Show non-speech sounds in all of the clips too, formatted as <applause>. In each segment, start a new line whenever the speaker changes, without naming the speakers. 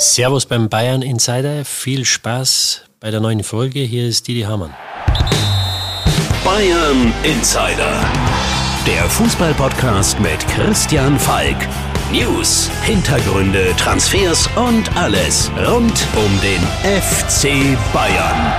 Servus beim Bayern Insider. Viel Spaß bei der neuen Folge. Hier ist Didi Hamann.
Bayern Insider. Der Fußballpodcast mit Christian Falk. News, Hintergründe, Transfers und alles rund um den FC Bayern.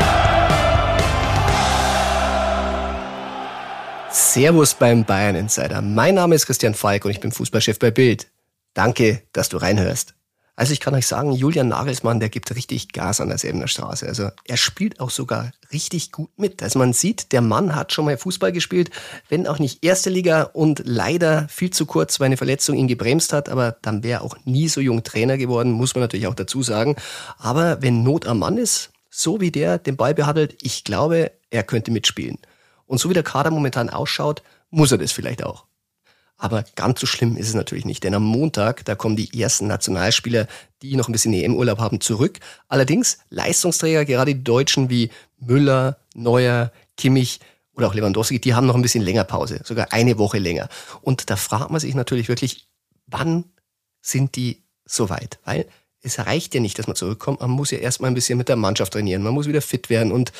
Servus beim Bayern Insider. Mein Name ist Christian Falk und ich bin Fußballchef bei Bild. Danke, dass du reinhörst. Also ich kann euch sagen, Julian Nagelsmann, der gibt richtig Gas an der Säbener Straße. Also er spielt auch sogar richtig gut mit. Also man sieht, der Mann hat schon mal Fußball gespielt, wenn auch nicht erste Liga und leider viel zu kurz, weil eine Verletzung ihn gebremst hat. Aber dann wäre auch nie so jung Trainer geworden, muss man natürlich auch dazu sagen. Aber wenn Not am Mann ist, so wie der den Ball behandelt, ich glaube, er könnte mitspielen. Und so wie der Kader momentan ausschaut, muss er das vielleicht auch. Aber ganz so schlimm ist es natürlich nicht, denn am Montag, da kommen die ersten Nationalspieler, die noch ein bisschen EM-Urlaub haben, zurück. Allerdings Leistungsträger, gerade die Deutschen wie Müller, Neuer, Kimmich oder auch Lewandowski, die haben noch ein bisschen länger Pause, sogar eine Woche länger. Und da fragt man sich natürlich wirklich, wann sind die so weit? Weil es reicht ja nicht, dass man zurückkommt. Man muss ja erstmal ein bisschen mit der Mannschaft trainieren. Man muss wieder fit werden. Und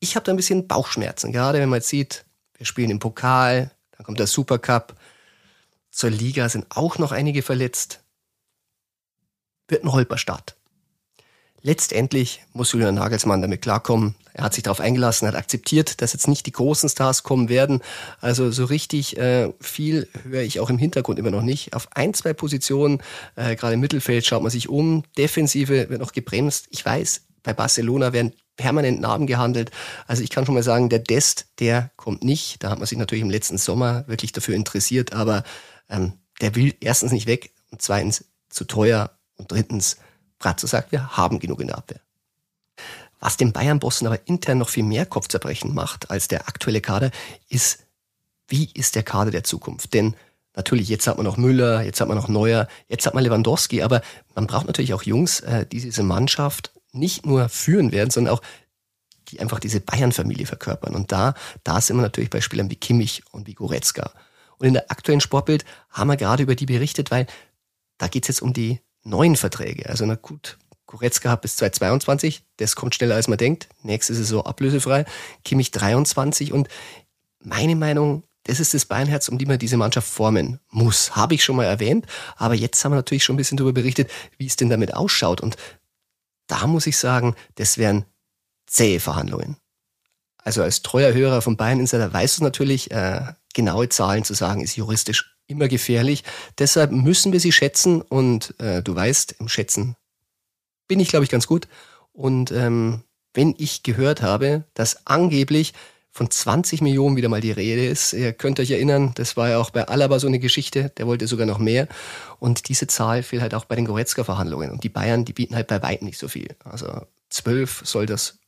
ich habe da ein bisschen Bauchschmerzen, gerade wenn man jetzt sieht, wir spielen im Pokal, dann kommt der Supercup. Zur Liga sind auch noch einige verletzt. Wird ein Holperstart. Letztendlich muss Julian Nagelsmann damit klarkommen. Er hat sich darauf eingelassen, hat akzeptiert, dass jetzt nicht die großen Stars kommen werden. Also so richtig äh, viel höre ich auch im Hintergrund immer noch nicht. Auf ein, zwei Positionen, äh, gerade im Mittelfeld, schaut man sich um. Defensive wird noch gebremst. Ich weiß, bei Barcelona werden permanent Namen gehandelt. Also ich kann schon mal sagen, der Dest, der kommt nicht. Da hat man sich natürlich im letzten Sommer wirklich dafür interessiert, aber ähm, der will erstens nicht weg und zweitens zu teuer und drittens, Bratzo sagt, wir haben genug in der Abwehr. Was den Bayern-Bossen aber intern noch viel mehr Kopfzerbrechen macht als der aktuelle Kader, ist, wie ist der Kader der Zukunft? Denn natürlich, jetzt hat man noch Müller, jetzt hat man noch Neuer, jetzt hat man Lewandowski, aber man braucht natürlich auch Jungs, äh, die diese Mannschaft nicht nur führen werden, sondern auch die einfach diese Bayern-Familie verkörpern. Und da, da sind wir natürlich bei Spielern wie Kimmich und wie Goretzka. Und in der aktuellen Sportbild haben wir gerade über die berichtet, weil da geht es jetzt um die neuen Verträge. Also na gut, Goretzka hat bis 2022, das kommt schneller als man denkt. Nächstes ist so ablösefrei. Kimmich 23 und meine Meinung, das ist das Beinherz, um die man diese Mannschaft formen muss. Habe ich schon mal erwähnt, aber jetzt haben wir natürlich schon ein bisschen darüber berichtet, wie es denn damit ausschaut. Und da muss ich sagen, das wären zähe Verhandlungen. Also als treuer Hörer von Bayern Insider weißt du natürlich, äh, genaue Zahlen zu sagen, ist juristisch immer gefährlich. Deshalb müssen wir sie schätzen und äh, du weißt, im Schätzen bin ich, glaube ich, ganz gut. Und ähm, wenn ich gehört habe, dass angeblich von 20 Millionen wieder mal die Rede ist. Ihr könnt euch erinnern, das war ja auch bei Alaba so eine Geschichte, der wollte sogar noch mehr. Und diese Zahl fehlt halt auch bei den Goretzka-Verhandlungen. Und die Bayern, die bieten halt bei weitem nicht so viel. Also 12 soll das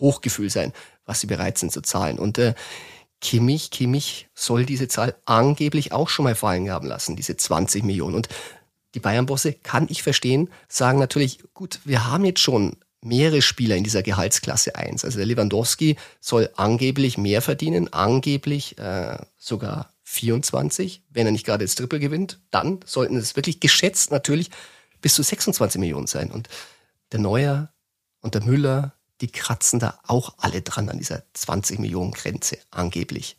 Hochgefühl sein, was sie bereit sind zu zahlen. Und äh, Kimmich, Kimmich soll diese Zahl angeblich auch schon mal fallen haben lassen, diese 20 Millionen. Und die Bayern-Bosse, kann ich verstehen, sagen natürlich, gut, wir haben jetzt schon mehrere Spieler in dieser Gehaltsklasse 1. Also der Lewandowski soll angeblich mehr verdienen, angeblich äh, sogar 24, wenn er nicht gerade das Triple gewinnt. Dann sollten es wirklich geschätzt natürlich bis zu 26 Millionen sein. Und der Neuer und der Müller, die kratzen da auch alle dran an dieser 20 Millionen Grenze, angeblich.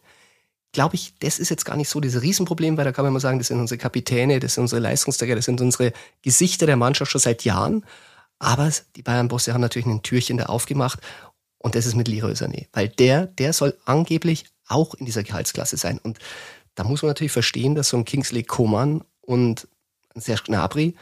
Glaube ich, das ist jetzt gar nicht so das Riesenproblem, weil da kann man mal sagen, das sind unsere Kapitäne, das sind unsere Leistungsträger, das sind unsere Gesichter der Mannschaft schon seit Jahren. Aber die Bayern-Bosse haben natürlich ein Türchen da aufgemacht und das ist mit Leroy Sané. Weil der, der soll angeblich auch in dieser Gehaltsklasse sein. Und da muss man natürlich verstehen, dass so ein Kingsley Coman und ein Serge Gnabry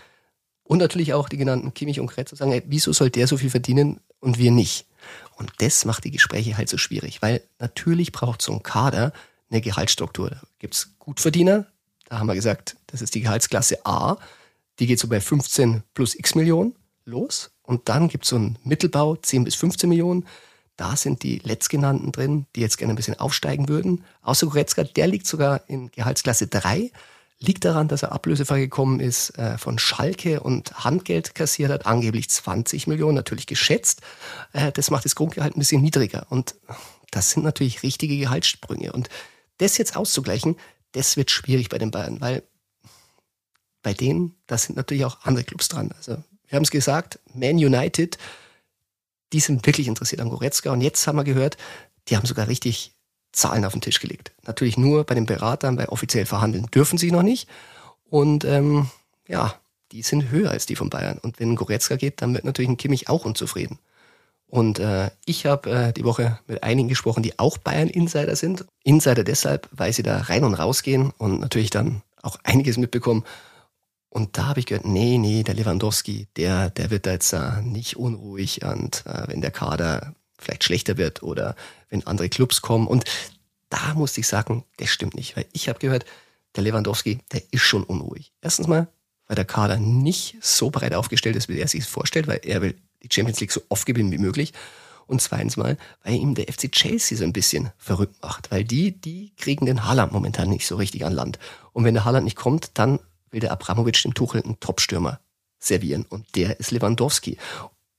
und natürlich auch die genannten Kimmich und Kretzer sagen, ey, wieso soll der so viel verdienen und wir nicht? Und das macht die Gespräche halt so schwierig, weil natürlich braucht so ein Kader eine Gehaltsstruktur. Da gibt's Gutverdiener, da haben wir gesagt, das ist die Gehaltsklasse A, die geht so bei 15 plus x Millionen los. Und dann gibt es so einen Mittelbau, 10 bis 15 Millionen. Da sind die letztgenannten drin, die jetzt gerne ein bisschen aufsteigen würden. Außer Goretzka, der liegt sogar in Gehaltsklasse 3. Liegt daran, dass er ablösefrei gekommen ist äh, von Schalke und Handgeld kassiert hat, angeblich 20 Millionen, natürlich geschätzt. Äh, das macht das Grundgehalt ein bisschen niedriger. Und das sind natürlich richtige Gehaltssprünge. Und das jetzt auszugleichen, das wird schwierig bei den Bayern, weil bei denen, da sind natürlich auch andere Clubs dran. Also wir haben es gesagt, Man United, die sind wirklich interessiert an Goretzka. Und jetzt haben wir gehört, die haben sogar richtig Zahlen auf den Tisch gelegt. Natürlich nur bei den Beratern, bei offiziell verhandeln dürfen sie noch nicht. Und ähm, ja, die sind höher als die von Bayern. Und wenn Goretzka geht, dann wird natürlich ein Kimmich auch unzufrieden. Und äh, ich habe äh, die Woche mit einigen gesprochen, die auch Bayern-Insider sind. Insider deshalb, weil sie da rein und rausgehen und natürlich dann auch einiges mitbekommen. Und da habe ich gehört, nee, nee, der Lewandowski, der, der wird da jetzt äh, nicht unruhig und äh, wenn der Kader vielleicht schlechter wird oder wenn andere Clubs kommen. Und da musste ich sagen, das stimmt nicht, weil ich habe gehört, der Lewandowski, der ist schon unruhig. Erstens mal, weil der Kader nicht so breit aufgestellt ist, wie er sich vorstellt, weil er will die Champions League so oft gewinnen wie möglich. Und zweitens mal, weil ihm der FC Chelsea so ein bisschen verrückt macht, weil die, die kriegen den Haaland momentan nicht so richtig an Land. Und wenn der Haaland nicht kommt, dann will der Abramovic dem Tuchel einen Topstürmer servieren. Und der ist Lewandowski.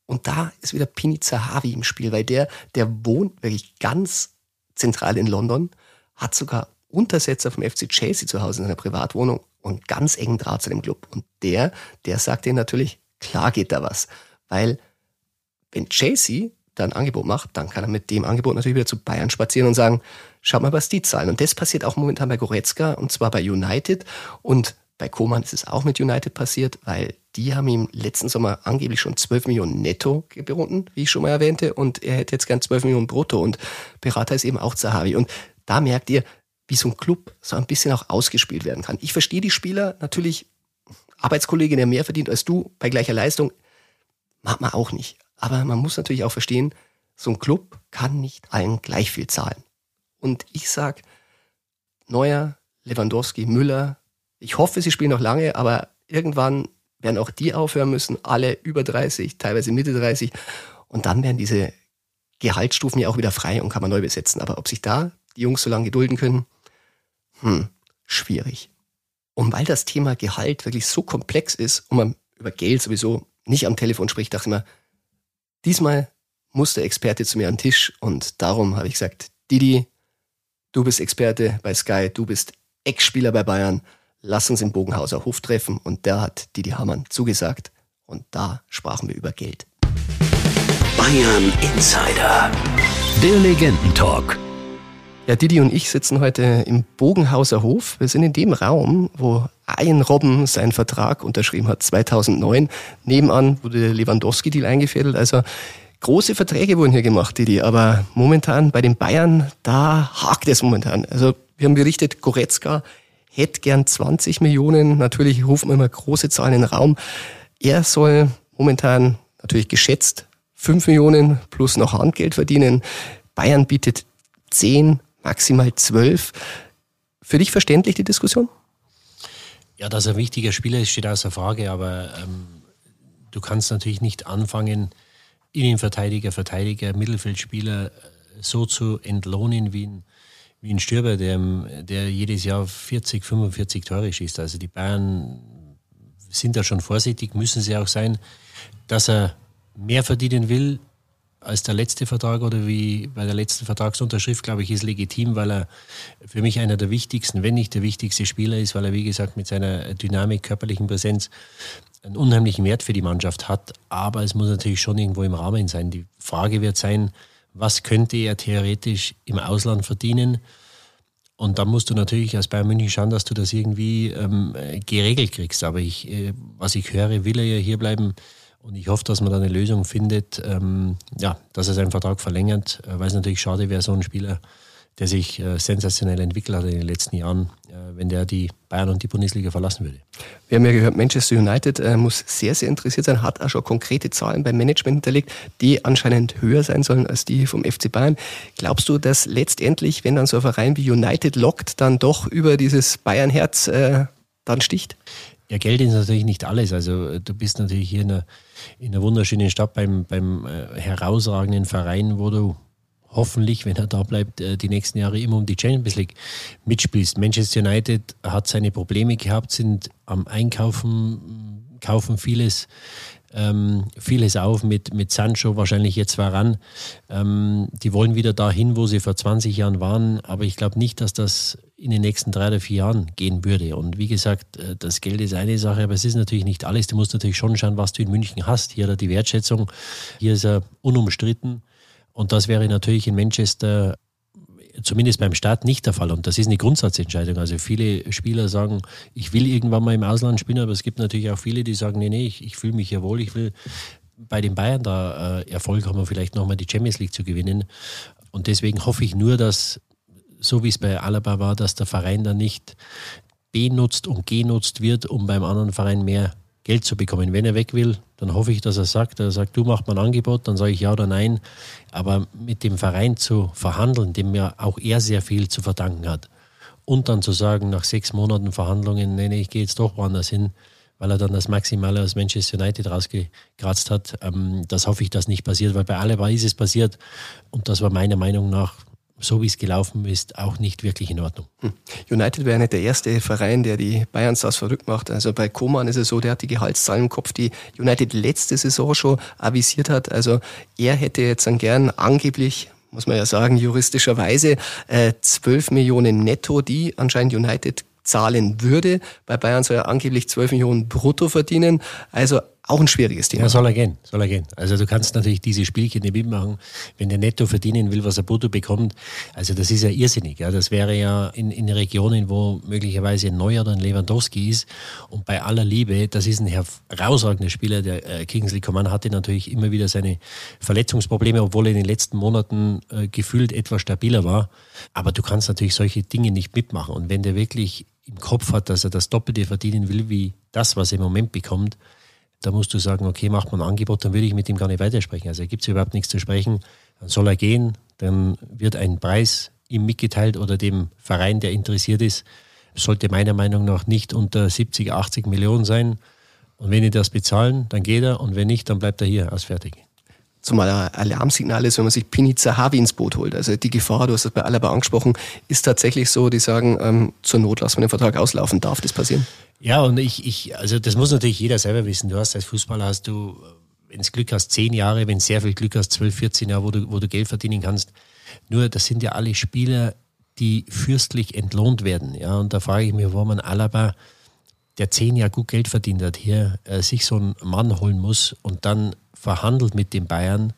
Und da ist wieder Pini Zahavi im Spiel, weil der, der wohnt wirklich ganz zentral in London, hat sogar Untersetzer vom FC Chelsea zu Hause in seiner Privatwohnung und ganz engen Draht zu dem Club. Und der, der sagt ihnen natürlich, klar geht da was. Weil wenn Chelsea da ein Angebot macht, dann kann er mit dem Angebot natürlich wieder zu Bayern spazieren und sagen, schaut mal, was die zahlen. Und das passiert auch momentan bei Goretzka und zwar bei United. Und bei Koman ist es auch mit United passiert, weil die haben ihm letzten Sommer angeblich schon 12 Millionen netto geboten, wie ich schon mal erwähnte, und er hätte jetzt gern 12 Millionen brutto und Berater ist eben auch Zahavi. Und da merkt ihr, wie so ein Club so ein bisschen auch ausgespielt werden kann. Ich verstehe die Spieler natürlich, Arbeitskollege, der mehr verdient als du bei gleicher Leistung, mag man auch nicht. Aber man muss natürlich auch verstehen, so ein Club kann nicht allen gleich viel zahlen. Und ich sag, Neuer, Lewandowski, Müller, ich hoffe, sie spielen noch lange, aber irgendwann werden auch die aufhören müssen, alle über 30, teilweise Mitte 30. Und dann werden diese Gehaltsstufen ja auch wieder frei und kann man neu besetzen. Aber ob sich da die Jungs so lange gedulden können, hm, schwierig. Und weil das Thema Gehalt wirklich so komplex ist und man über Geld sowieso nicht am Telefon spricht, dachte ich mir, diesmal muss der Experte zu mir an den Tisch und darum habe ich gesagt, Didi, du bist Experte bei Sky, du bist Ex-Spieler bei Bayern, lass uns im Bogenhauser Hof treffen. Und der hat Didi Hamann zugesagt. Und da sprachen wir über Geld.
Bayern Insider. Der Legendentalk.
Ja, Didi und ich sitzen heute im Bogenhauser Hof. Wir sind in dem Raum, wo Ian Robben seinen Vertrag unterschrieben hat, 2009. Nebenan wurde der Lewandowski-Deal eingefädelt. Also große Verträge wurden hier gemacht, Didi. Aber momentan bei den Bayern, da hakt es momentan. Also wir haben berichtet, Goretzka hätte gern 20 Millionen. Natürlich rufen immer große Zahlen in den Raum. Er soll momentan natürlich geschätzt 5 Millionen plus noch Handgeld verdienen. Bayern bietet 10, maximal 12. Für dich verständlich die Diskussion?
Ja, dass er ein wichtiger Spieler ist, steht außer Frage, aber ähm, du kannst natürlich nicht anfangen, Innenverteidiger, Verteidiger, Mittelfeldspieler äh, so zu entlohnen wie ein wie ein Stürber, der, der jedes Jahr 40, 45 Tore schießt. Also die Bayern sind da schon vorsichtig, müssen sie auch sein, dass er mehr verdienen will als der letzte Vertrag oder wie bei der letzten Vertragsunterschrift, glaube ich, ist legitim, weil er für mich einer der wichtigsten, wenn nicht der wichtigste Spieler ist, weil er, wie gesagt, mit seiner Dynamik, körperlichen Präsenz einen unheimlichen Wert für die Mannschaft hat. Aber es muss natürlich schon irgendwo im Rahmen sein. Die Frage wird sein, was könnte er theoretisch im Ausland verdienen. Und da musst du natürlich als Bayern München schauen, dass du das irgendwie ähm, geregelt kriegst. Aber ich, äh, was ich höre, will er ja hier bleiben. Und ich hoffe, dass man da eine Lösung findet, ähm, ja, dass er seinen Vertrag verlängert, äh, weil es natürlich schade wäre, so ein Spieler der sich äh, sensationell entwickelt hat in den letzten Jahren, äh, wenn der die Bayern und die Bundesliga verlassen würde.
Wir haben ja gehört, Manchester United äh, muss sehr, sehr interessiert sein, hat auch schon konkrete Zahlen beim Management hinterlegt, die anscheinend höher sein sollen als die vom FC Bayern. Glaubst du, dass letztendlich, wenn dann so ein Verein wie United lockt, dann doch über dieses Bayern-Herz äh, dann sticht?
Ja, Geld ist natürlich nicht alles. Also äh, du bist natürlich hier in einer, in einer wunderschönen Stadt beim, beim äh, herausragenden Verein, wo du hoffentlich, wenn er da bleibt, äh, die nächsten Jahre immer um die Champions League mitspielst. Manchester United hat seine Probleme gehabt, sind am Einkaufen kaufen vieles ähm, vieles auf mit, mit Sancho, wahrscheinlich jetzt Varan. Ähm, die wollen wieder dahin, wo sie vor 20 Jahren waren, aber ich glaube nicht, dass das in den nächsten drei oder vier Jahren gehen würde. Und wie gesagt, äh, das Geld ist eine Sache, aber es ist natürlich nicht alles. Du musst natürlich schon schauen, was du in München hast. Hier hat die Wertschätzung, hier ist er unumstritten. Und das wäre natürlich in Manchester zumindest beim Start nicht der Fall. Und das ist eine Grundsatzentscheidung. Also viele Spieler sagen, ich will irgendwann mal im Ausland spielen, aber es gibt natürlich auch viele, die sagen, nee, nee, ich, ich fühle mich ja wohl, ich will bei den Bayern da äh, Erfolg haben, vielleicht nochmal die Champions League zu gewinnen. Und deswegen hoffe ich nur, dass, so wie es bei Alaba war, dass der Verein dann nicht benutzt und genutzt wird, um beim anderen Verein mehr Geld zu bekommen. Wenn er weg will, dann hoffe ich, dass er sagt, er sagt, du machst mir ein Angebot, dann sage ich ja oder nein. Aber mit dem Verein zu verhandeln, dem ja auch er sehr viel zu verdanken hat. Und dann zu sagen, nach sechs Monaten Verhandlungen, nee, nee, ich gehe jetzt doch woanders hin, weil er dann das Maximale aus Manchester United rausgekratzt hat. Ähm, das hoffe ich, dass nicht passiert, weil bei Alaba ist es passiert. Und das war meiner Meinung nach so wie es gelaufen ist, auch nicht wirklich in Ordnung. Hm.
United wäre nicht der erste Verein, der die Bayern Stars verrückt macht. Also bei Koman ist es so, der hat die Gehaltszahlen im Kopf, die United letzte Saison schon avisiert hat. Also er hätte jetzt dann gern angeblich muss man ja sagen, juristischerweise äh, 12 Millionen netto, die anscheinend United zahlen würde. Bei Bayern soll er angeblich 12 Millionen brutto verdienen. Also auch ein schwieriges Thema.
Ja, soll er gehen, soll er gehen. Also du kannst natürlich diese Spielchen nicht mitmachen, wenn der netto verdienen will, was er brutto bekommt. Also das ist ja irrsinnig. Ja. Das wäre ja in, in Regionen, wo möglicherweise ein Neuer oder ein Lewandowski ist. Und bei aller Liebe, das ist ein herausragender Spieler. Der äh, Kingsley Coman hatte natürlich immer wieder seine Verletzungsprobleme, obwohl er in den letzten Monaten äh, gefühlt etwas stabiler war. Aber du kannst natürlich solche Dinge nicht mitmachen. Und wenn der wirklich im Kopf hat, dass er das Doppelte verdienen will, wie das, was er im Moment bekommt, da musst du sagen, okay, macht man ein Angebot, dann würde ich mit ihm gar nicht weitersprechen. Also gibt es überhaupt nichts zu sprechen. Dann soll er gehen, dann wird ein Preis ihm mitgeteilt oder dem Verein, der interessiert ist, sollte meiner Meinung nach nicht unter 70, 80 Millionen sein. Und wenn die das bezahlen, dann geht er und wenn nicht, dann bleibt er hier aus fertig.
Zumal ein Alarmsignal ist, wenn man sich Pini Zahavi ins Boot holt. Also die Gefahr, du hast es bei Alaba angesprochen, ist tatsächlich so, die sagen, ähm, zur Not lassen wir den Vertrag auslaufen. Darf das passieren?
Ja, und ich, ich, also das muss natürlich jeder selber wissen. Du hast als Fußballer hast du, wenn du Glück hast, zehn Jahre, wenn sehr viel Glück hast, zwölf, 14 Jahre, wo du, wo du Geld verdienen kannst. Nur, das sind ja alle Spieler, die fürstlich entlohnt werden. Ja, und da frage ich mich, wo man Alaba, der zehn Jahre gut Geld verdient hat, hier äh, sich so einen Mann holen muss und dann verhandelt mit den Bayern,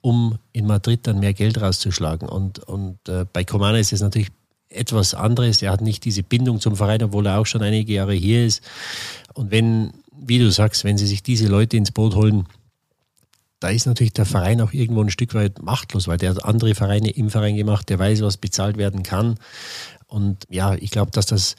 um in Madrid dann mehr Geld rauszuschlagen. Und, und äh, bei Comana ist es natürlich etwas anderes. Er hat nicht diese Bindung zum Verein, obwohl er auch schon einige Jahre hier ist. Und wenn, wie du sagst, wenn sie sich diese Leute ins Boot holen, da ist natürlich der Verein auch irgendwo ein Stück weit machtlos, weil der hat andere Vereine im Verein gemacht, der weiß, was bezahlt werden kann. Und ja, ich glaube, dass das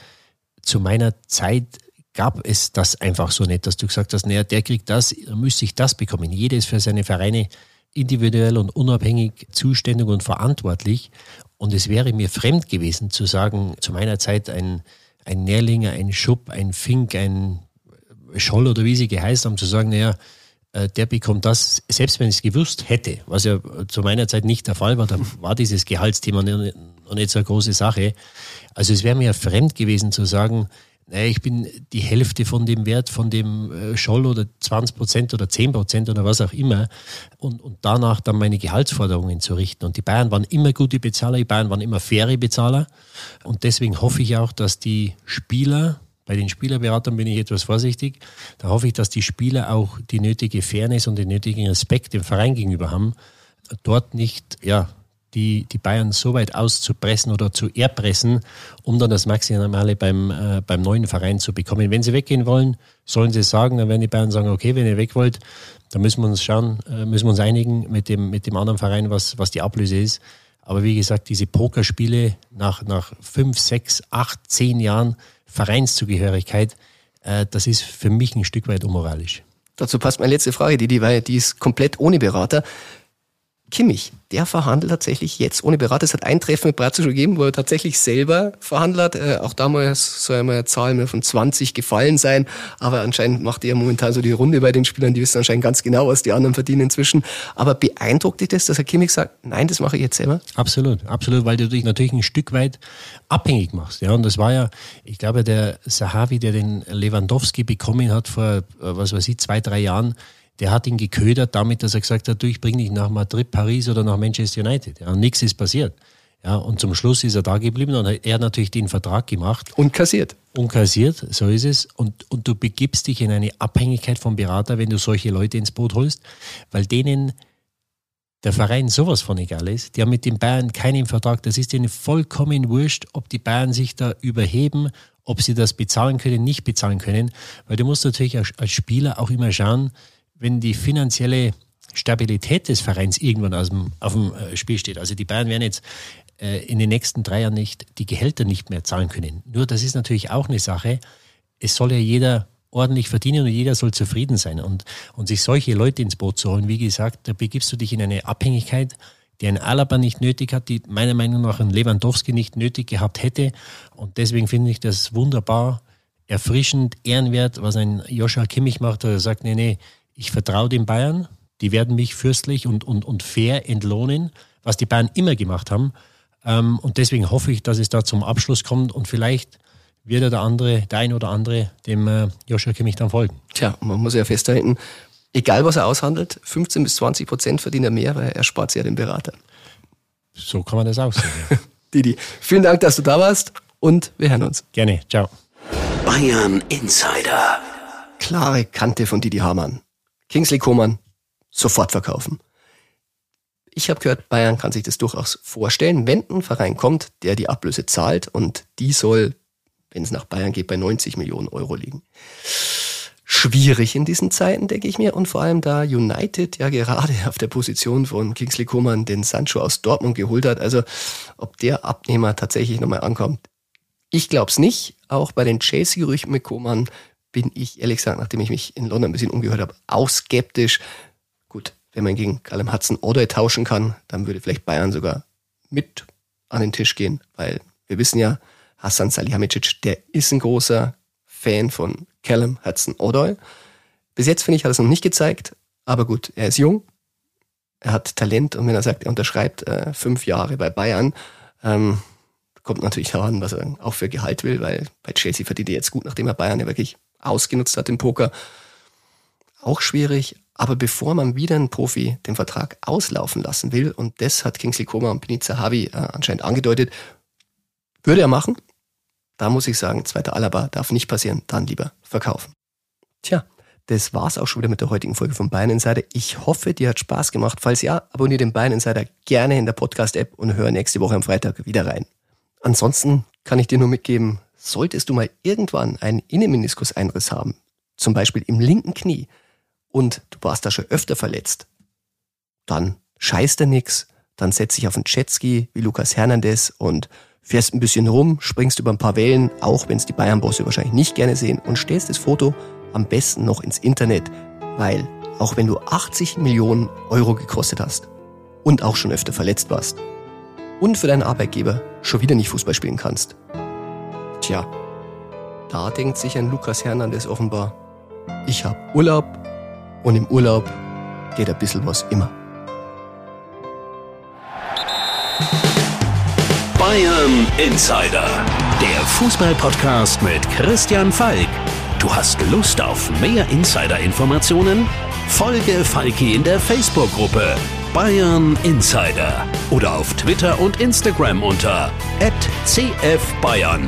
zu meiner Zeit gab es das einfach so nicht, dass du gesagt hast, naja, der kriegt das, müsste ich das bekommen. Jeder ist für seine Vereine individuell und unabhängig zuständig und verantwortlich. Und es wäre mir fremd gewesen zu sagen, zu meiner Zeit ein, ein Nährlinger, ein Schupp, ein Fink, ein Scholl oder wie sie geheißen haben, zu sagen, naja, äh, der bekommt das, selbst wenn ich es gewusst hätte, was ja zu meiner Zeit nicht der Fall war, da war dieses Gehaltsthema noch nicht so eine große Sache. Also es wäre mir fremd gewesen zu sagen, naja, ich bin die Hälfte von dem Wert von dem äh, Scholl oder 20 Prozent oder 10 Prozent oder was auch immer und, und danach dann meine Gehaltsforderungen zu richten. Und die Bayern waren immer gute Bezahler, die Bayern waren immer faire Bezahler und deswegen hoffe ich auch, dass die Spieler, bei den Spielerberatern bin ich etwas vorsichtig, da hoffe ich, dass die Spieler auch die nötige Fairness und den nötigen Respekt dem Verein gegenüber haben, dort nicht, ja, die, die Bayern so weit auszupressen oder zu erpressen, um dann das Maximale beim, äh, beim neuen Verein zu bekommen. Wenn sie weggehen wollen, sollen sie es sagen, dann werden die Bayern sagen, okay, wenn ihr weg wollt, dann müssen wir uns schauen, äh, müssen wir uns einigen mit dem, mit dem anderen Verein, was, was die Ablöse ist. Aber wie gesagt, diese Pokerspiele nach, nach fünf, sechs, acht, zehn Jahren Vereinszugehörigkeit, äh, das ist für mich ein Stück weit unmoralisch.
Dazu passt meine letzte Frage, die, die, die ist komplett ohne Berater Kimmich, der verhandelt tatsächlich jetzt ohne Berater. Es hat ein Treffen mit Brazzo gegeben, wo er tatsächlich selber verhandelt. Äh, auch damals soll einmal eine Zahl mehr von 20 gefallen sein. Aber anscheinend macht er momentan so die Runde bei den Spielern. Die wissen anscheinend ganz genau, was die anderen verdienen inzwischen. Aber beeindruckt dich das, dass Herr Kimmich sagt, nein, das mache ich jetzt selber?
Absolut, absolut, weil du dich natürlich ein Stück weit abhängig machst. Ja, und das war ja, ich glaube, der Sahavi, der den Lewandowski bekommen hat vor, äh, was weiß ich, zwei, drei Jahren, der hat ihn geködert damit, dass er gesagt hat, du, ich bringe dich nach Madrid, Paris oder nach Manchester United. Ja, und nichts ist passiert. Ja, und zum Schluss ist er da geblieben und er hat natürlich den Vertrag gemacht.
Und kassiert.
Und kassiert, so ist es. Und, und du begibst dich in eine Abhängigkeit vom Berater, wenn du solche Leute ins Boot holst, weil denen der Verein sowas von egal ist. Die haben mit den Bayern keinen Vertrag. Das ist ihnen vollkommen wurscht, ob die Bayern sich da überheben, ob sie das bezahlen können, nicht bezahlen können. Weil du musst natürlich als Spieler auch immer schauen, wenn die finanzielle Stabilität des Vereins irgendwann aus dem, auf dem äh, Spiel steht. Also die Bayern werden jetzt äh, in den nächsten drei Jahren nicht die Gehälter nicht mehr zahlen können. Nur das ist natürlich auch eine Sache. Es soll ja jeder ordentlich verdienen und jeder soll zufrieden sein. Und, und sich solche Leute ins Boot zu holen, wie gesagt, da begibst du dich in eine Abhängigkeit, die ein Alaba nicht nötig hat, die meiner Meinung nach ein Lewandowski nicht nötig gehabt hätte. Und deswegen finde ich das wunderbar, erfrischend, ehrenwert, was ein Joshua Kimmich macht. Er sagt, nee, nee, ich vertraue den Bayern, die werden mich fürstlich und, und, und fair entlohnen, was die Bayern immer gemacht haben. Ähm, und deswegen hoffe ich, dass es da zum Abschluss kommt und vielleicht wird ja der andere, der ein oder andere, dem äh, Joshua Kimmich dann folgen.
Tja, man muss ja festhalten, egal was er aushandelt, 15 bis 20 Prozent verdient er mehr, weil er spart sich ja den Berater.
So kann man das auch sehen. <laughs>
Didi, vielen Dank, dass du da warst und wir hören uns.
Gerne, ciao.
Bayern Insider.
Klare Kante von Didi Hamann. Kingsley Coman sofort verkaufen. Ich habe gehört, Bayern kann sich das durchaus vorstellen, wenn ein Verein kommt, der die Ablöse zahlt und die soll, wenn es nach Bayern geht, bei 90 Millionen Euro liegen. Schwierig in diesen Zeiten, denke ich mir. Und vor allem da United ja gerade auf der Position von Kingsley Coman den Sancho aus Dortmund geholt hat. Also ob der Abnehmer tatsächlich nochmal ankommt. Ich glaube es nicht. Auch bei den Chelsea-Gerüchten mit Coman bin ich ehrlich gesagt, nachdem ich mich in London ein bisschen umgehört habe, auch skeptisch. Gut, wenn man gegen Callum Hudson oder tauschen kann, dann würde vielleicht Bayern sogar mit an den Tisch gehen, weil wir wissen ja, Hassan Salihamidzic, der ist ein großer Fan von Callum Hudson Odoi. Bis jetzt finde ich, hat er es noch nicht gezeigt, aber gut, er ist jung, er hat Talent und wenn er sagt, er unterschreibt äh, fünf Jahre bei Bayern, ähm, kommt natürlich daran, was er auch für Gehalt will, weil bei Chelsea verdient er jetzt gut, nachdem er Bayern ja wirklich ausgenutzt hat im Poker. Auch schwierig. Aber bevor man wieder einen Profi den Vertrag auslaufen lassen will, und das hat Kingsley Coman und Benitza Havi äh, anscheinend angedeutet, würde er machen. Da muss ich sagen, zweiter Alaba darf nicht passieren, dann lieber verkaufen. Tja, das war's auch schon wieder mit der heutigen Folge von Bayern Insider. Ich hoffe, dir hat Spaß gemacht. Falls ja, abonniere den Bayern Insider gerne in der Podcast-App und hör nächste Woche am Freitag wieder rein. Ansonsten kann ich dir nur mitgeben, solltest du mal irgendwann einen Innenmeniskuseinriss haben, zum Beispiel im linken Knie, und du warst da schon öfter verletzt, dann scheißt dir nix, dann setz dich auf einen Jetski wie Lukas Hernandez und fährst ein bisschen rum, springst über ein paar Wellen, auch wenn es die Bayern-Bosse wahrscheinlich nicht gerne sehen, und stellst das Foto am besten noch ins Internet, weil auch wenn du 80 Millionen Euro gekostet hast und auch schon öfter verletzt warst und für deinen Arbeitgeber schon wieder nicht Fußball spielen kannst, Tja, da denkt sich ein Lukas Hernandez offenbar, ich hab Urlaub und im Urlaub geht ein bisschen was immer.
Bayern Insider, der Fußballpodcast mit Christian Falk. Du hast Lust auf mehr Insider-Informationen? Folge Falki in der Facebook-Gruppe Bayern Insider oder auf Twitter und Instagram unter @cfbayern.